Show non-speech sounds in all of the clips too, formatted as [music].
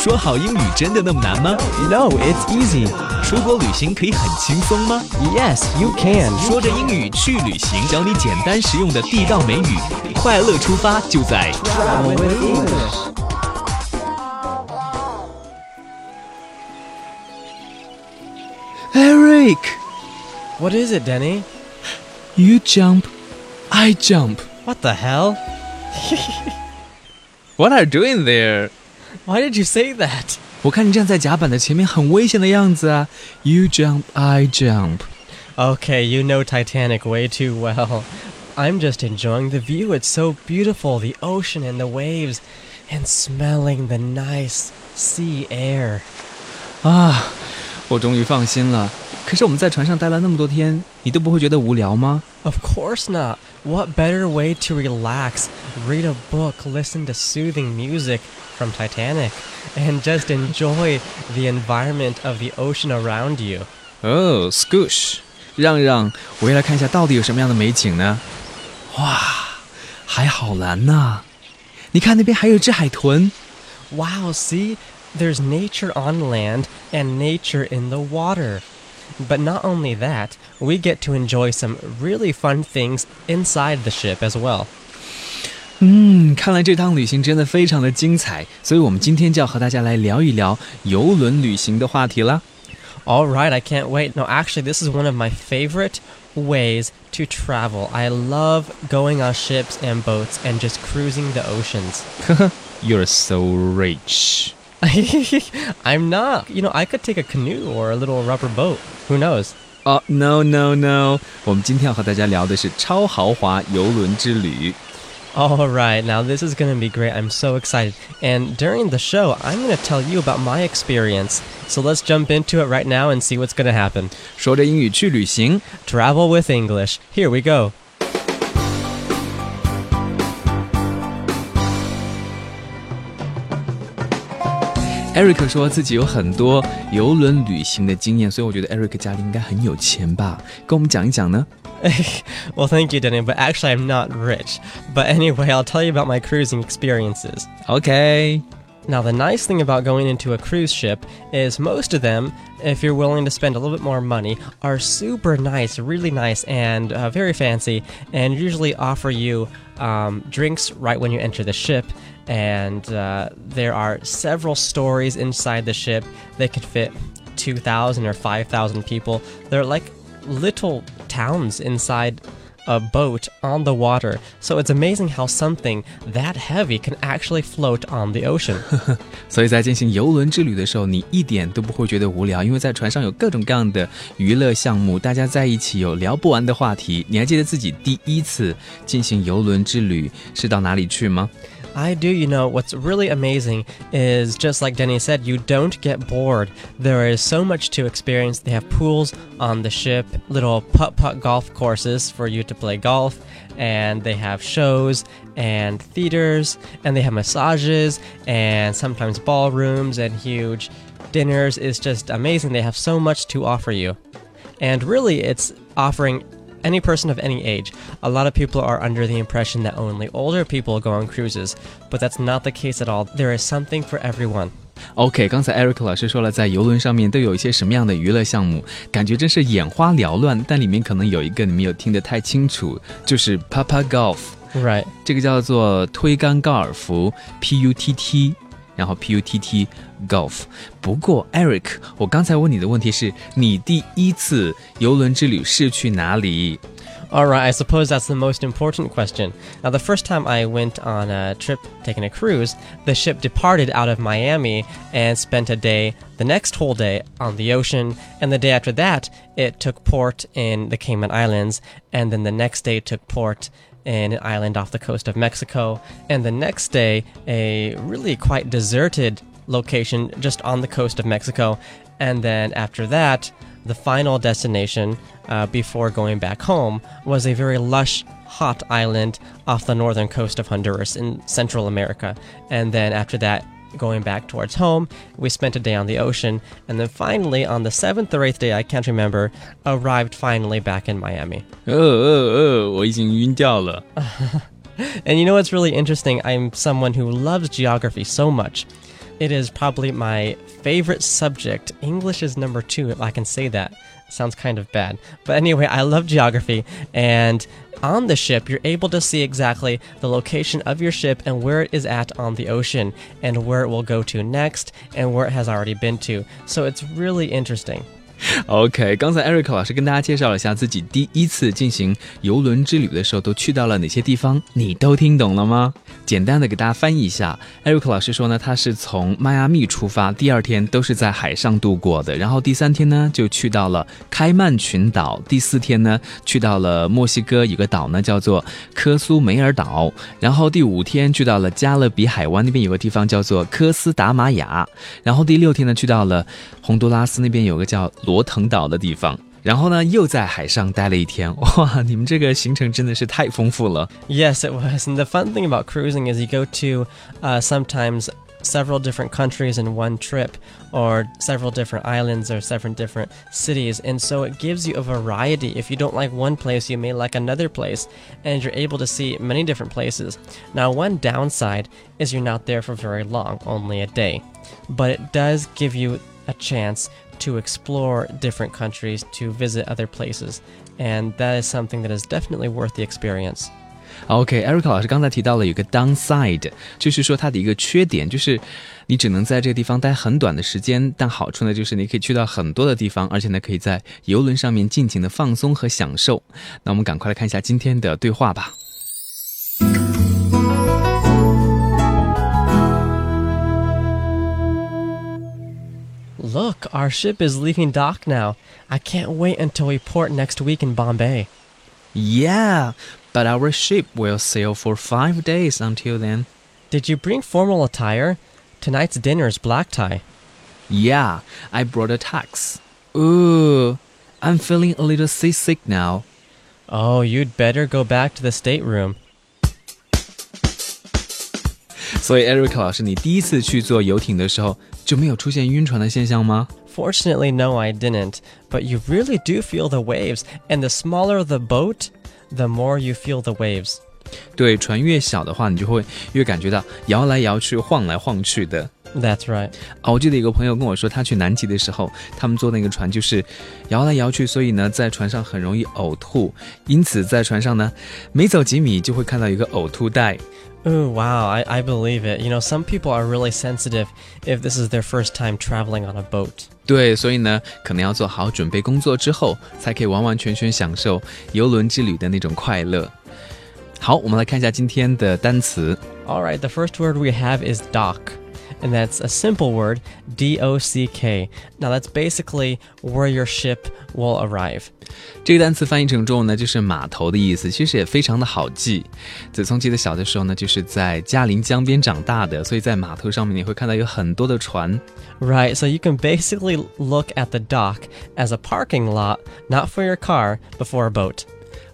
说好英语真的那么难吗 No, it's easy. 出国旅行可以很轻松吗 Yes, you can. 说着英语去旅行，教你简单实用的地道美语，快乐出发就在 Travel with English. Eric. What is it, Denny? You jump, I jump. What the hell? [laughs] What are you doing there? Why did you say that? 我看你站在甲板的前面，很危险的样子啊。You jump, I jump. Okay, you know Titanic way too well. I'm just enjoying the view. It's so beautiful the ocean and the waves, and smelling the nice sea air. 啊，我终于放心了。可是我们在船上待了那么多天，你都不会觉得无聊吗？ Of course not. What better way to relax? Read a book, listen to soothing music from Titanic, and just enjoy the environment of the ocean around you. 哦、s c o o s h 让让，我也来看一下到底有什么样的美景呢？哇，海好蓝呐、你看那边还有只海豚。 Wow, see? There's nature on land and nature in the water. But not only that, we get to enjoy some really fun things inside the ship as well. 嗯，看来这趟旅行真的非常的精彩，所以我们今天就要和大家来聊一聊游轮旅行的话题啦。 All right, I can't wait. No, actually, this is one of my favorite ways to travel. I love going on ships and boats and just cruising the oceans. [laughs] You're so rich. [laughs] I'm not. You know, I could take a canoe or a little rubber boat. Who knows? 哦、n o no no，我们今天要和大家聊的是超豪华游轮之旅。 All right, now this is going to be great. I'm so excited. And during the show, I'm going to tell you about my experience. So let's jump into it right now and see what's going to happen. 说着英语去旅行， Travel with English. Here we go. Eric 说自己有很多游轮旅行的经验，所以我觉得 Eric 家里应该很有钱吧？跟我们讲一讲呢？ well, thank [laughs] you, Denny, but actually, I'm not rich. But anyway, I'll tell you about my cruising experiences. OK， Now, the nice thing about going into a cruise ship is most of them, if you're willing to spend a little bit more money, are super nice, really nice, and uh, very fancy, and usually offer you um, drinks right when you enter the ship. And uh, there are several stories inside the ship that could fit 2,000 or 5,000 people. They're like little towns inside a boat on the water. So it's amazing how something that heavy can actually float on the ocean. [laughs] 所以在进行游轮之旅的时候，你一点都不会觉得无聊，因为在船上有各种各样的娱乐项目，大家在一起有聊不完的话题。你还记得自己第一次进行游轮之旅是到哪里去吗？ I do, you know, what's really amazing is just like Denny said, you don't get bored. There is so much to experience. They have pools on the ship, little putt putt golf courses for you to play golf, and they have shows and theaters, and they have massages, and sometimes ballrooms and huge dinners. It's just amazing. They have so much to offer you. And really, it's offering any person of any age. A lot of people are under the impression that only older people go on cruises, but that's not the case at all. There is something for everyone. OK，刚才 Eric 老师说了，在游轮上面都有一些什么样的娱乐项目，感觉真是眼花缭乱。但里面可能有一个你没有听得太清楚，就是 Papa Golf， Right. 这个叫做推杆高尔夫 （PUTT）， 然后 PUTT Golf。不过 Eric，我刚才问你的问题是你第一次游轮之旅是去哪里？ All right, I suppose that's the most important question. Now, the first time I went on a trip taking a cruise, the ship departed out of Miami and spent a day, the next whole day, on the ocean. And the day after that, it took port in the Cayman Islands. And then the next day, it took port in an island off the coast of Mexico. And the next day, a really quite deserted location just on the coast of Mexico. And then after that, the final destination uh, before going back home was a very lush, hot island off the northern coast of Honduras in Central America. And then after that, going back towards home. We spent a day on the ocean, and then finally, on the seventh or eighth day, I can't remember, arrived finally back in Miami. Oh, oh, oh, [laughs] and you know what's really interesting? I'm someone who loves geography so much. It is probably my favorite subject. English is number two, if I can say that. Sounds kind of bad. But anyway, I love geography, and on the ship, you're able to see exactly the location of your ship and where it is at on the ocean, and where it will go to next, and where it has already been to. So it's really interesting. [laughs] OK，刚才 Eric 老师跟大家介绍了一下自己第一次进行游轮之旅的时候都去到了哪些地方，你都听懂了吗？简单的给大家翻译一下，Eric 老师说呢，他是从迈阿密出发，第二天都是在海上度过的，然后第三天呢就去到了开曼群岛，第四天呢去到了墨西哥有个岛呢叫做科苏梅尔岛，然后第五天去到了加勒比海湾那边有个地方叫做科斯达玛雅，然后第六天呢去到了洪都拉斯那边有个叫。腾岛的地方，然后呢，又在海上待了一天。哇，你们这个行程真的是太丰富了。Yes, it was. And the fun thing about cruising is you go to uh, sometimes several different countries in one trip or several different islands or several different cities and so it gives you a variety if you don't like one place you may like another place and you're able to see many different places now one downside is you're not there for very long only a day but it does give you a chance to explore different countries, to visit other places, and that is something that is definitely worth the experience. OK，Erica 老师刚才提到了有个 downside，就是说它的一个缺点就是你只能在这个地方待很短的时间，但好处呢就是你可以去到很多的地方，而且呢可以在游轮上面尽情的放松和享受。那我们赶快来看一下今天的对话吧。Look, our ship is leaving dock now. I can't wait until we port next week in Bombay. Yeah, but our ship will sail for five days until then. Did you bring formal attire? Tonight's dinner is black tie. Yeah, I brought a tux. Ooh, I'm feeling a little seasick now. Oh, you'd better go back to the stateroom. 所以，Eric 老师，你第一次去坐游艇的时候， 就没有出现晕船的现象吗？Fortunately, no, I didn't. But you really do feel the waves, and the smaller the boat, the more you feel the waves. 对，船越小的话，你就会越感觉到摇来摇去、晃来晃去的。That's right. 啊，我记得有个朋友跟我说，他去南极的时候，他们坐那个船就是摇来摇去，所以呢，在船上很容易呕吐。因此，在船上呢，每走几米就会看到一个呕吐袋。Oh, wow, I, I believe it. You know, some people are really sensitive if this is their first time traveling on a boat. 对，所以呢，可能要做好准备工作之后，才可以完完全全享受游轮之旅的那种快乐。好，我们来看一下今天的单词。All right, the first word we have is dock and that's a simple word, D O C K. Now that's basically where your ship will arrive. 这个单词翻译成中文呢，就是码头的意思，其实也非常的好记。子聪记得小的时候呢，就是在嘉陵江边长大的，所以在码头上面你会看到有很多的船。Right, so you can basically look at the dock as a parking lot, not for your car, but for a boat.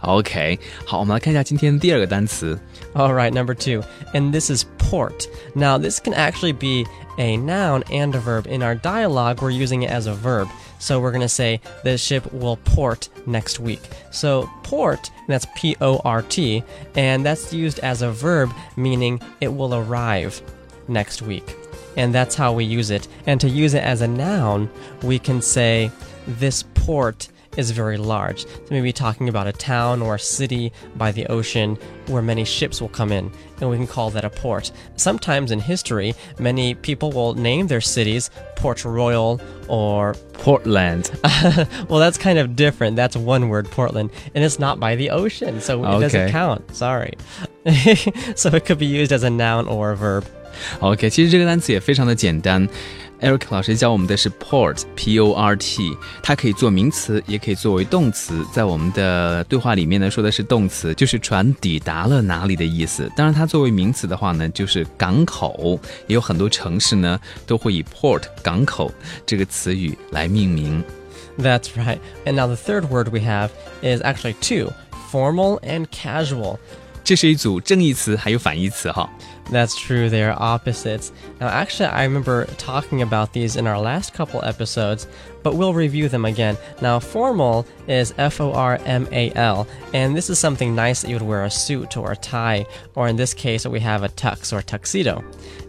OK，好，我们来看一下今天第二个单词。All right, number two, and this is port. Now, this can actually be a noun and a verb. In our dialogue, we're using it as a verb. So we're going to say the ship will port next week. So port, that's P O R T, and that's used as a verb, meaning it will arrive next week. And that's how we use it. And to use it as a noun, we can say this port is very large. So maybe talking about a town or a city by the ocean where many ships will come in, and we can call that a port. Sometimes in history, many people will name their cities Port Royal or Portland. [laughs] well, that's kind of different. That's one word, Portland, and it's not by the ocean, so it okay. doesn't count. Sorry. [laughs] so it could be used as a noun or a verb. OK，其实这个单词也非常的简单。 Eric 老师教我们的是 port，p o r t，它可以做名词，也可以作为动词。在我们的对话里面呢，说的是动词，就是船抵达了哪里的意思。当然，它作为名词的话呢，就是港口。也有很多城市呢，都会以 port 港口这个词语来命名。That's right. And now the third word we have is actually two, formal and casual. 这是一组正义词，还有反义词哈。 That's true, they are opposites. Now, actually, I remember talking about these in our last couple episodes, but we'll review them again. Now, formal is F O R M A L, and this is something nice that you would wear a suit or a tie, or in this case, we have a tux or tuxedo.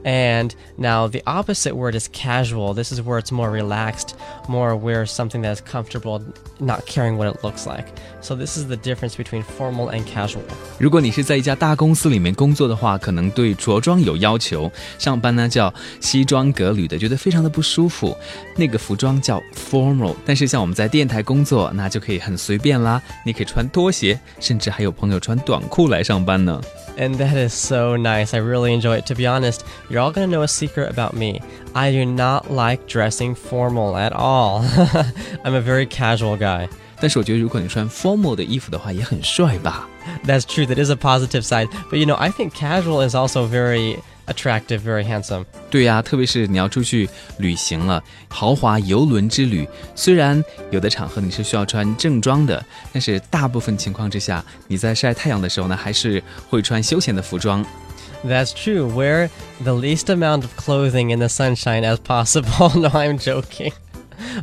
And now, the opposite word is casual. This is where it's more relaxed, more wear something that is comfortable, not caring what it looks like. So, this is the difference between formal and casual. 如果你是在一家大公司里面工作的话，可能对 着装有要求，上班呢叫西装革履的，觉得非常的不舒服。那个服装叫 formal，但是像我们在电台工作，那就可以很随便啦。你可以穿拖鞋，甚至还有朋友穿短裤来上班呢。And that is so nice. I really enjoy it. To be honest, you're all going to know a secret about me. I do not like dressing formal at all. [laughs] I'm a very casual guy. 但是我觉得，如果你穿 formal 的衣服的话，也很帅吧。That's true. That is a positive side. But you know, I think casual is also very attractive, very handsome. 对呀、特别是你要出去旅行了，豪华游轮之旅，虽然有的场合你是需要穿正装的，但是大部分情况之下，你在晒太阳的时候呢，还是会穿休闲的服装。 That's true. Wear the least amount of clothing in the sunshine as possible. [laughs] no, I'm joking.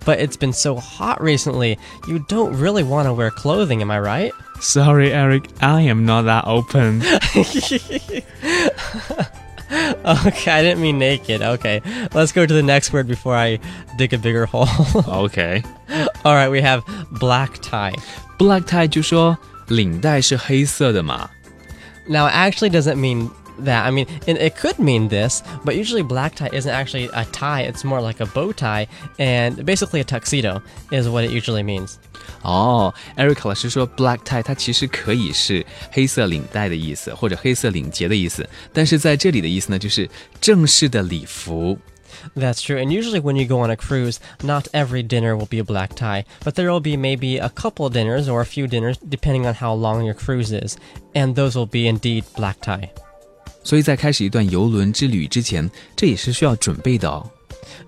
But it's been so hot recently. You don't really want to wear clothing, am I right? Sorry, Eric, I am not that open. [laughs] Okay, I didn't mean naked. Okay, let's go to the next word before I dig a bigger hole. OK。 [laughs] All right, we have black tie. Black tie 就说领带是黑色的嘛。 Now, it actually doesn't mean that. I mean, it, it could mean this, but usually black tie isn't actually a tie. It's more like a bow tie, and basically a tuxedo is what it usually means. 哦，Eric 老师说 black tie 它其实可以是黑色领带的意思，或者黑色领结的意思，但是在这里的意思呢，就是正式的礼服。 That's true. And usually, when you go on a cruise, not every dinner will be a black tie, but there will be maybe a couple dinners or a few dinners, depending on how long your cruise is, and those will be indeed black tie. 所以在开始一段游轮之旅之前，这也是需要准备的哦。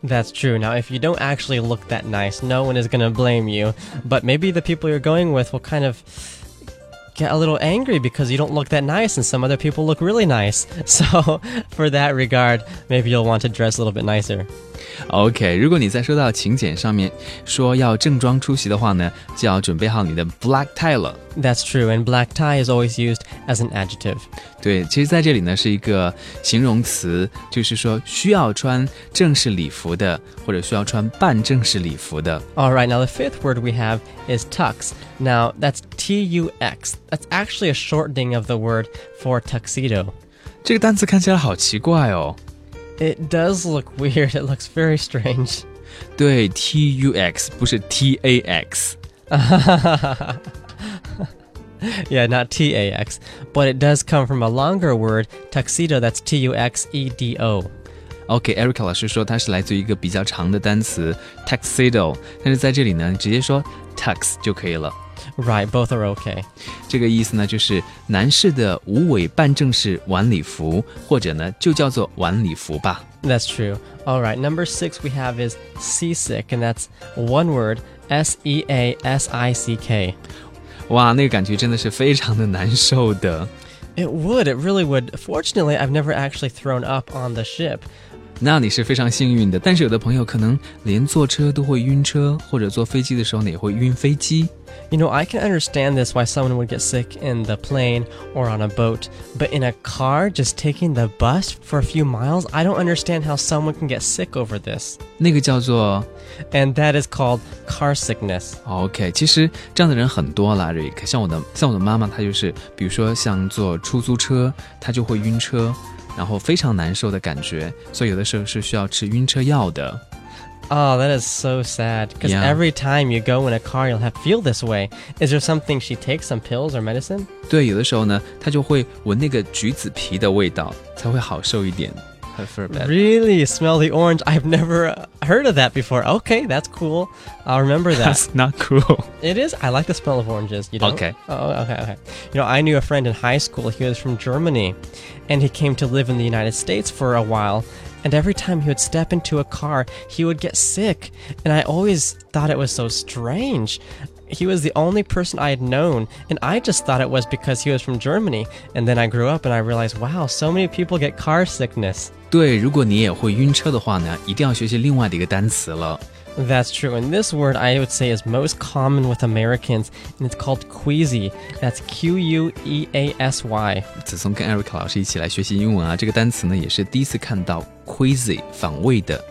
That's true. Now, if you don't actually look that nice, no one is going to blame you. But maybe the people you're going with will kind of get a little angry because you don't look that nice and some other people look really nice. [laughs] So, for that regard, maybe you'll want to dress a little bit nicer. OK，如果你在收到请柬上面说要正装出席的话呢，就要准备好你的 black tie 了。 That's true. And black tie is always used as an adjective. 对，其实在这里呢是一个形容词，就是说需要穿正式礼服的，或者需要穿半正式礼服的。 All right, now the fifth word we have is tux. Now, that's T U X. That's actually a shortening of the word for tuxedo. 这个单词看起来好奇怪哦。 It does look weird. It looks very strange. 对，T U X 不是 T A X。 [laughs] [laughs] Yeah, not T A X. But it does come from a longer word, tuxedo, that's T U X E D O. OK，Eric、老师说它是来自于一个比较长的单词 tuxedo，但是在这里呢，直接说 tux 就可以了。 Right, both are okay. 这个意思呢，就是男士的无尾半正式晚礼服，或者呢就叫做晚礼服吧。 That's true. All right, number six we have is seasick, and that's one word, S E A S I C K. 哇，那个感觉真的是非常的难受的。 It would, it really would. Fortunately, I've never actually thrown up on the ship. 那你是非常幸运的，但是有的朋友可能连坐车都会晕车，或者坐飞机的时候呢也会晕飞机。 You know, I can understand this why someone would get sick in the plane or on a boat, but in a car, just taking the bus for a few miles, I don't understand how someone can get sick over this. 那个叫做And that is called car sickness. OK，其实这样的人很多啦，瑞克。像我的像我的妈妈，她就是，比如说像坐出租车，她就会晕车， 然后非常难受的感觉，所以有的时候是需要吃晕车药的。Oh, that is so sad. Because Yeah. every time you go in a car, you'll have feel this way. Is there something she takes, some pills or medicine? 对，有的时候呢，她就会闻那个橘子皮的味道，才会好受一点。Have heard that. Really? Smell the orange? I've never uh, heard of that before. Okay, that's cool. I'll remember that. That's not cool. It is. I like the smell of oranges. You don't? Okay. Oh, okay, okay. You know, I knew a friend in high school. He was from Germany, and he came to live in the United States for a while. And every time he would step into a car, he would get sick. And I always thought it was so strange he was the only person I had known, and I just thought it was because he was from Germany. And then I grew up and I realized, wow, so many people get car sickness. 对，如果你也会晕车的话呢，一定要学习另外的一个单词了。That's true. And this word I would say is most common with Americans, and it's called queasy. That's Q U E A S Y. 子聪跟 queasy 反胃的。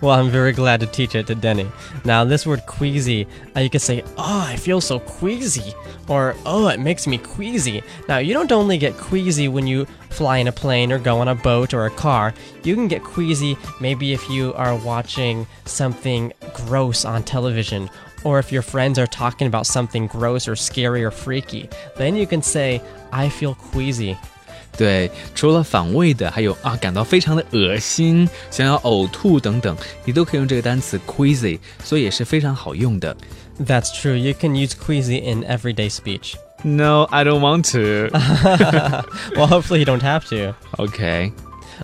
Well, I'm very glad to teach it to Denny. Now, this word queasy, uh, you could say, oh, I feel so queasy, or oh, it makes me queasy. Now, you don't only get queasy when you fly in a plane or go on a boat or a car. You can get queasy maybe if you are watching something gross on television, or if your friends are talking about something gross or scary or freaky. Then you can say, I feel queasy. 对，除了反胃的，还有啊感到非常的恶心，想要呕吐等等，你都可以用这个单词 queasy，所以也是非常好用的。 That's true. You can use queasy in everyday speech. No, I don't want to. [laughs] well, hopefully you don't have to. OK，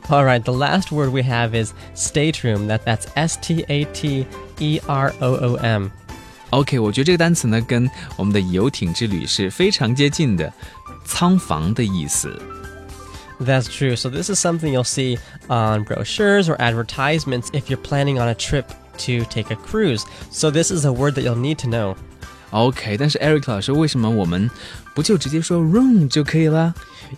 All right, the last word we have is stateroom. That that's S T A T E R O O M. OK，我觉得这个单词呢，跟我们的游艇之旅是非常接近的，仓房的意思。 That's true. So this is something you'll see on brochures or advertisements if you're planning on a trip to take a cruise. So this is a word that you'll need to know. OK，但是 Eric 老师，为什么我们 不就直接说 room 就可以了？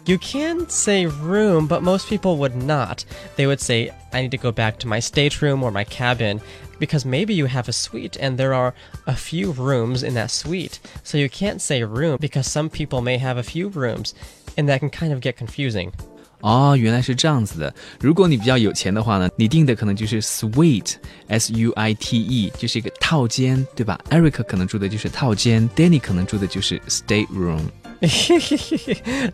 You can say room, but most people would not. They would say, I need to go back to my stateroom or my cabin because maybe you have a suite and there are a few rooms in that suite. So you can't say room because some people may have a few rooms and that can kind of get confusing. 哦，原来是这样子的。如果你比较有钱的话呢，你订的可能就是 suite，s u i t e，就是一个套间，对吧？Eric 可能住的就是套间，Danny 可能住的就是 state room。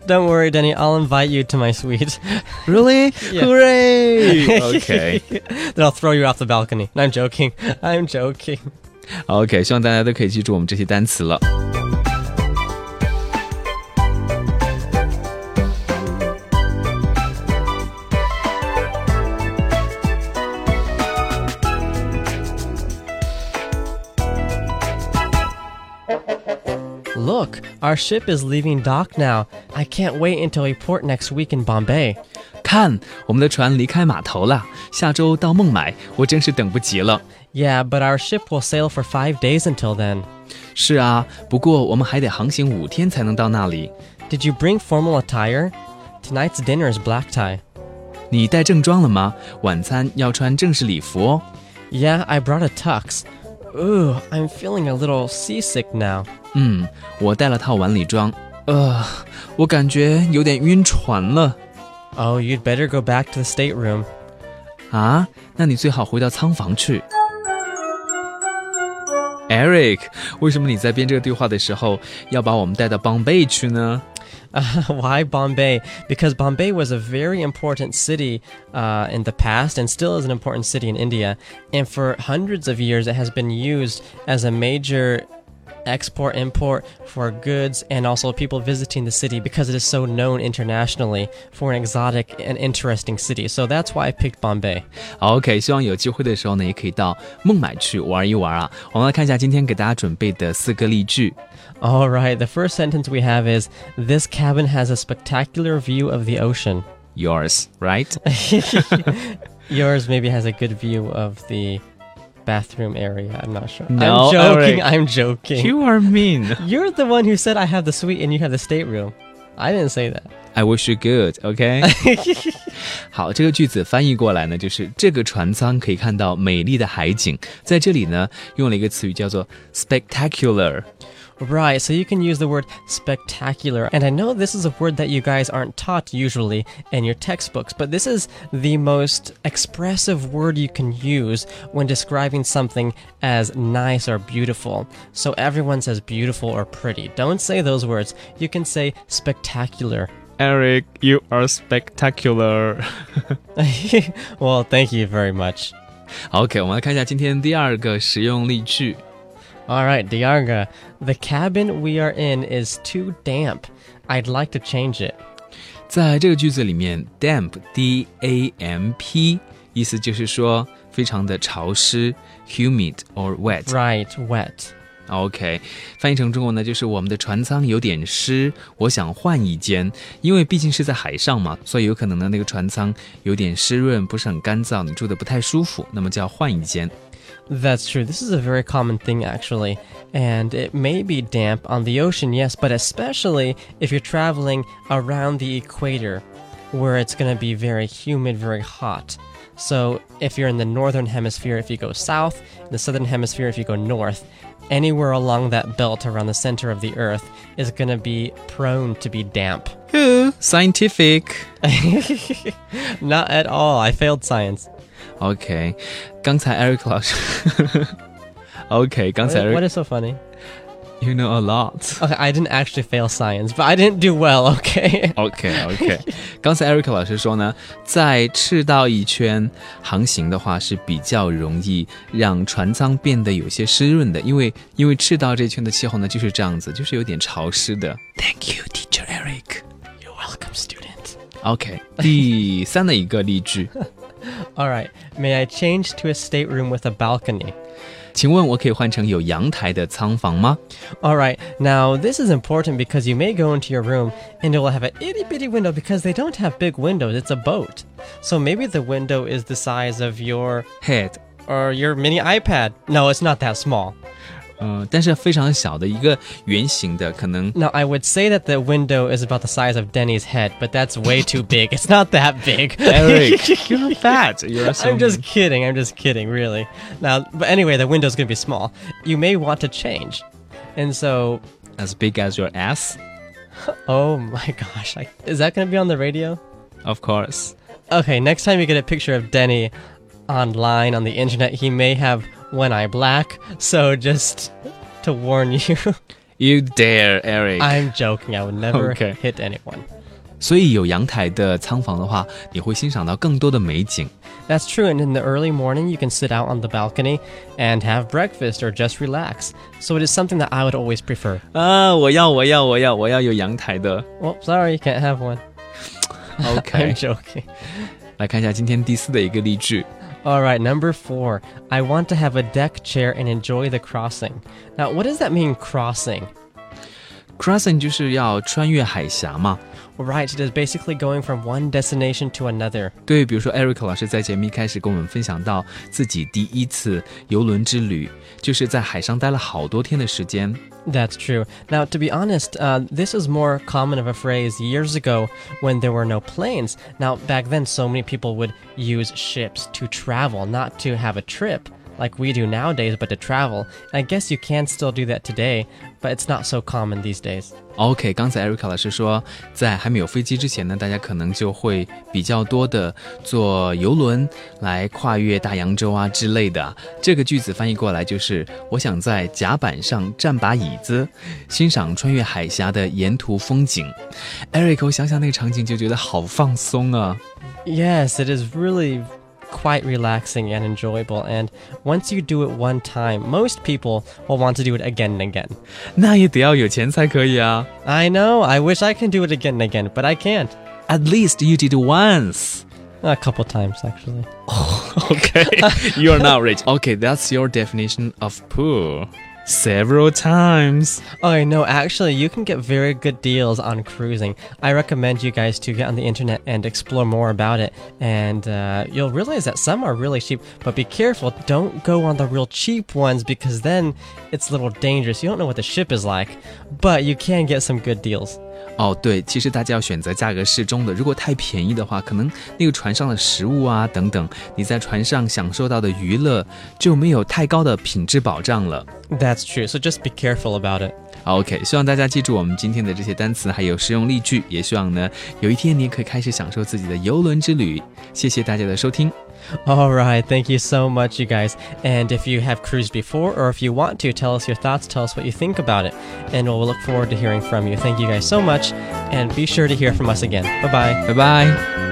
Don't worry, Danny. I'll invite you to my suite. Really? Yeah. Hooray! Okay. then I'll throw you off the balcony. I'm joking. I'm joking. OK，希望大家都可以记住我们这些单词了。our ship is leaving dock now. I can't wait until we port next week in Bombay. 看，我们的船离开码头了，下周到孟买，我真是等不及了。 Yeah, but our ship will sail for five days until then. 是啊，不过我们还得航行五天才能到那里。 Did you bring formal attire? Tonight's dinner is black tie. 你带正装了吗？晚餐要穿正式礼服哦。 Yeah, I brought a tux. Ooh, I'm feeling a little seasick now. 嗯，我带了套晚礼装。呃，我感觉有点晕船了。 Oh, you'd better go back to the stateroom. 啊，那你最好回到仓房去。Eric，为什么你在编这个对话的时候要把我们带到 Bombay 去呢？ Uh, [laughs] why Bombay? Because Bombay was a very important city uh, in the past and still is an important city in India. And for hundreds of years, it has been used as a major export import for goods and also people visiting the city because it is so known internationally for an exotic and interesting city. So that's why I picked Bombay. OK，希望有机会的时候呢，也可以到孟买去玩一玩啊。我们来看一下今天给大家准备的四个例句。 All right, the first sentence we have is This cabin has a spectacular view of the ocean. Yours, right? [laughs] Yours maybe has a good view of the bathroom area. I'm not sure. No, I'm joking. Eric. I'm joking. You are mean. [laughs] You're the one who said I have the suite and you have the stateroom. I didn't say that. I wish you good. OK [laughs] 。好，这个句子翻译过来呢，就是这个船舱可以看到美丽的海景。在这里呢，用了一个词语叫做 spectacular。 Right, so you can use the word spectacular. And I know this is a word that you guys aren't taught usually in your textbooks, but this is the most expressive word you can use when describing something as nice or beautiful. So everyone says beautiful or pretty. Don't say those words. You can say spectacular. Eric, you are spectacular. [laughs] [laughs] well, thank you very much. OK，我们来看一下今天第二个实用例句。 All right, Diarga. The cabin we are in is too damp. I'd like to change it. 在这个句子里面，damp d a m p 意思就是说 非常的潮湿，humid or wet。 Right, wet. OK，翻译成中文呢，就是我们的船舱有点湿，我想换一间，因为毕竟是在海上嘛，所以有可能呢那个船舱有点湿润，不是很干燥，你住的不太舒服，那么就要换一间。 That's true. This is a very common thing, actually. And it may be damp on the ocean, yes, but especially if you're traveling around the equator, where it's going to be very humid, very hot. So, if you're in the northern hemisphere, if you go south, the southern hemisphere, if you go north, anywhere along that belt around the center of the earth is going to be prone to be damp. Ooh, Scientific。Not [laughs] at all. I failed science. OK，刚才 Eric 老师，OK，刚才 What- what Eric is so funny? you know a lot。 Okay, I didn't actually fail science, but I didn't do well, [laughs] okay? OK OK，[laughs] 刚才 Eric 老师说呢，在赤道一圈航行的话是比较容易让船舱变得有些湿润的，因为因为赤道这圈的气候呢就是这样子，就是有点潮湿的。Thank you, Teacher Eric. You're welcome, student. OK，第三的一个例句， [laughs] All right. May I change to a stateroom with a balcony? 请问我可以换成有阳台的舱房吗？ All right. Now, this is important because you may go into your room and it will have an itty bitty window because they don't have big windows. It's a boat. So maybe the window is the size of your Head， or your mini iPad. No, it's not that small. 嗯、但是非常小的一个圆形的，可能 Now, I would say that the window is about the size of Denny's head, but that's way too big. It's not that big. Eric, [laughs] you're fat. You're so I'm just kidding. I'm just kidding, really. Now, but anyway, the window's going to be small. You may want to change. And so, as big as your ass. [laughs] oh my gosh, I, is that going to be on the radio? Of course. Okay, next time you get a picture of Denny online on the internet, he may have one eye black. So just to warn you, [laughs] You dare, Eric. I'm joking. I would never Okay. hit anyone. 所以有阳台的仓房的话，你会欣赏到更多的美景。 That's true, and in the early morning, you can sit out on the balcony and have breakfast or just relax. So it is something that I would always prefer. 啊，我要，我要，我要，我要有阳台的。 Well, sorry, you can't have one. I'm OK， joking. [laughs] [laughs] 来看一下今天第四的一个例句。 All right, number four. I want to have a deck chair and enjoy the crossing. Now, what does that mean, crossing? Crossing 就是要穿越海峡嘛。 Right, it is basically going from one destination to another. 对，比如说 Eric 老师在节目一开始跟我们分享到自己第一次游轮之旅，就是在海上待了好多天的时间。 That's true. Now, to be honest, uh, this is more common of a phrase years ago when there were no planes. Now, back then, so many people would use ships to travel, not to have a trip like we do nowadays, but to travel. I guess you can still do that today, but it's not so common these days. OK，刚才 Eric 老师说，在还没有飞机之前呢，大家可能就会比较多的坐游轮来跨越大洋洲啊之类的。这个句子翻译过来就是：我想在甲板上站把椅子，欣赏穿越海峡的沿途风景。Eric，我想想那个场景就觉得好放松啊。 Yes, it is really quite relaxing and enjoyable. And once you do it one time, most people will want to do it again and again. 那也得要有钱才可以啊。 I know, I wish I can do it again and again, but I can't. At least you did once. A couple times, actually. [laughs] Okay, [laughs] you are not rich. Okay, that's your definition of poor. Several times. Oh, no, actually, you can get very good deals on cruising. I recommend you guys to get on the internet and explore more about it. And uh, you'll realize that some are really cheap, but be careful. Don't go on the real cheap ones because then it's a little dangerous. You don't know what the ship is like, but you can get some good deals. 哦，对，其实大家要选择价格适中的。如果太便宜的话，可能那个船上的食物啊等等，你在船上享受到的娱乐就没有太高的品质保障了。That's true, so just be careful about it. OK，希望大家记住我们今天的这些单词还有实用例句，也希望呢有一天你也可以开始享受自己的游轮之旅。谢谢大家的收听。All right, thank you so much, you guys. And if you have cruised before, or if you want to, tell us your thoughts, tell us what you think about it. And we'll look forward to hearing from you. Thank you guys so much, and be sure to hear from us again. Bye bye. 拜拜。《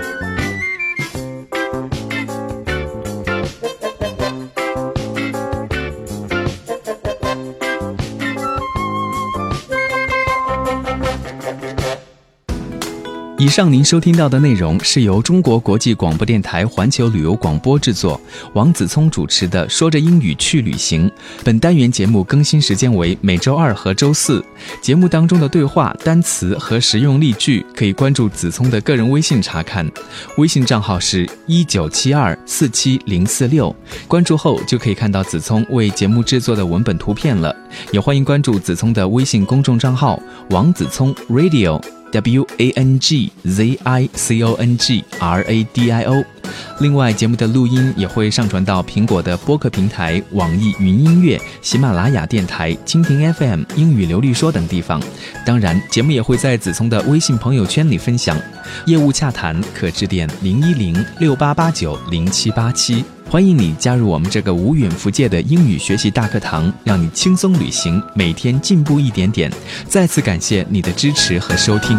以上您收听到的内容是由中国国际广播电台环球旅游广播制作，王子聪主持的《说着英语去旅行》。本单元节目更新时间为每周二和周四。节目当中的对话、单词和实用例句可以关注子聪的个人微信查看，微信账号是一九七二四七零四六。关注后就可以看到子聪为节目制作的文本图片了。也欢迎关注子聪的微信公众账号王子聪 Radio。W A N G Z I C O N G R A D I O。另外，节目的录音也会上传到苹果的播客平台、网易云音乐、喜马拉雅电台、蜻蜓 FM、英语流利说等地方。当然，节目也会在子聪的微信朋友圈里分享。业务洽谈可致电零一零六八八九零七八七。欢迎你加入我们这个无远弗届的英语学习大课堂，让你轻松旅行，每天进步一点点。再次感谢你的支持和收听。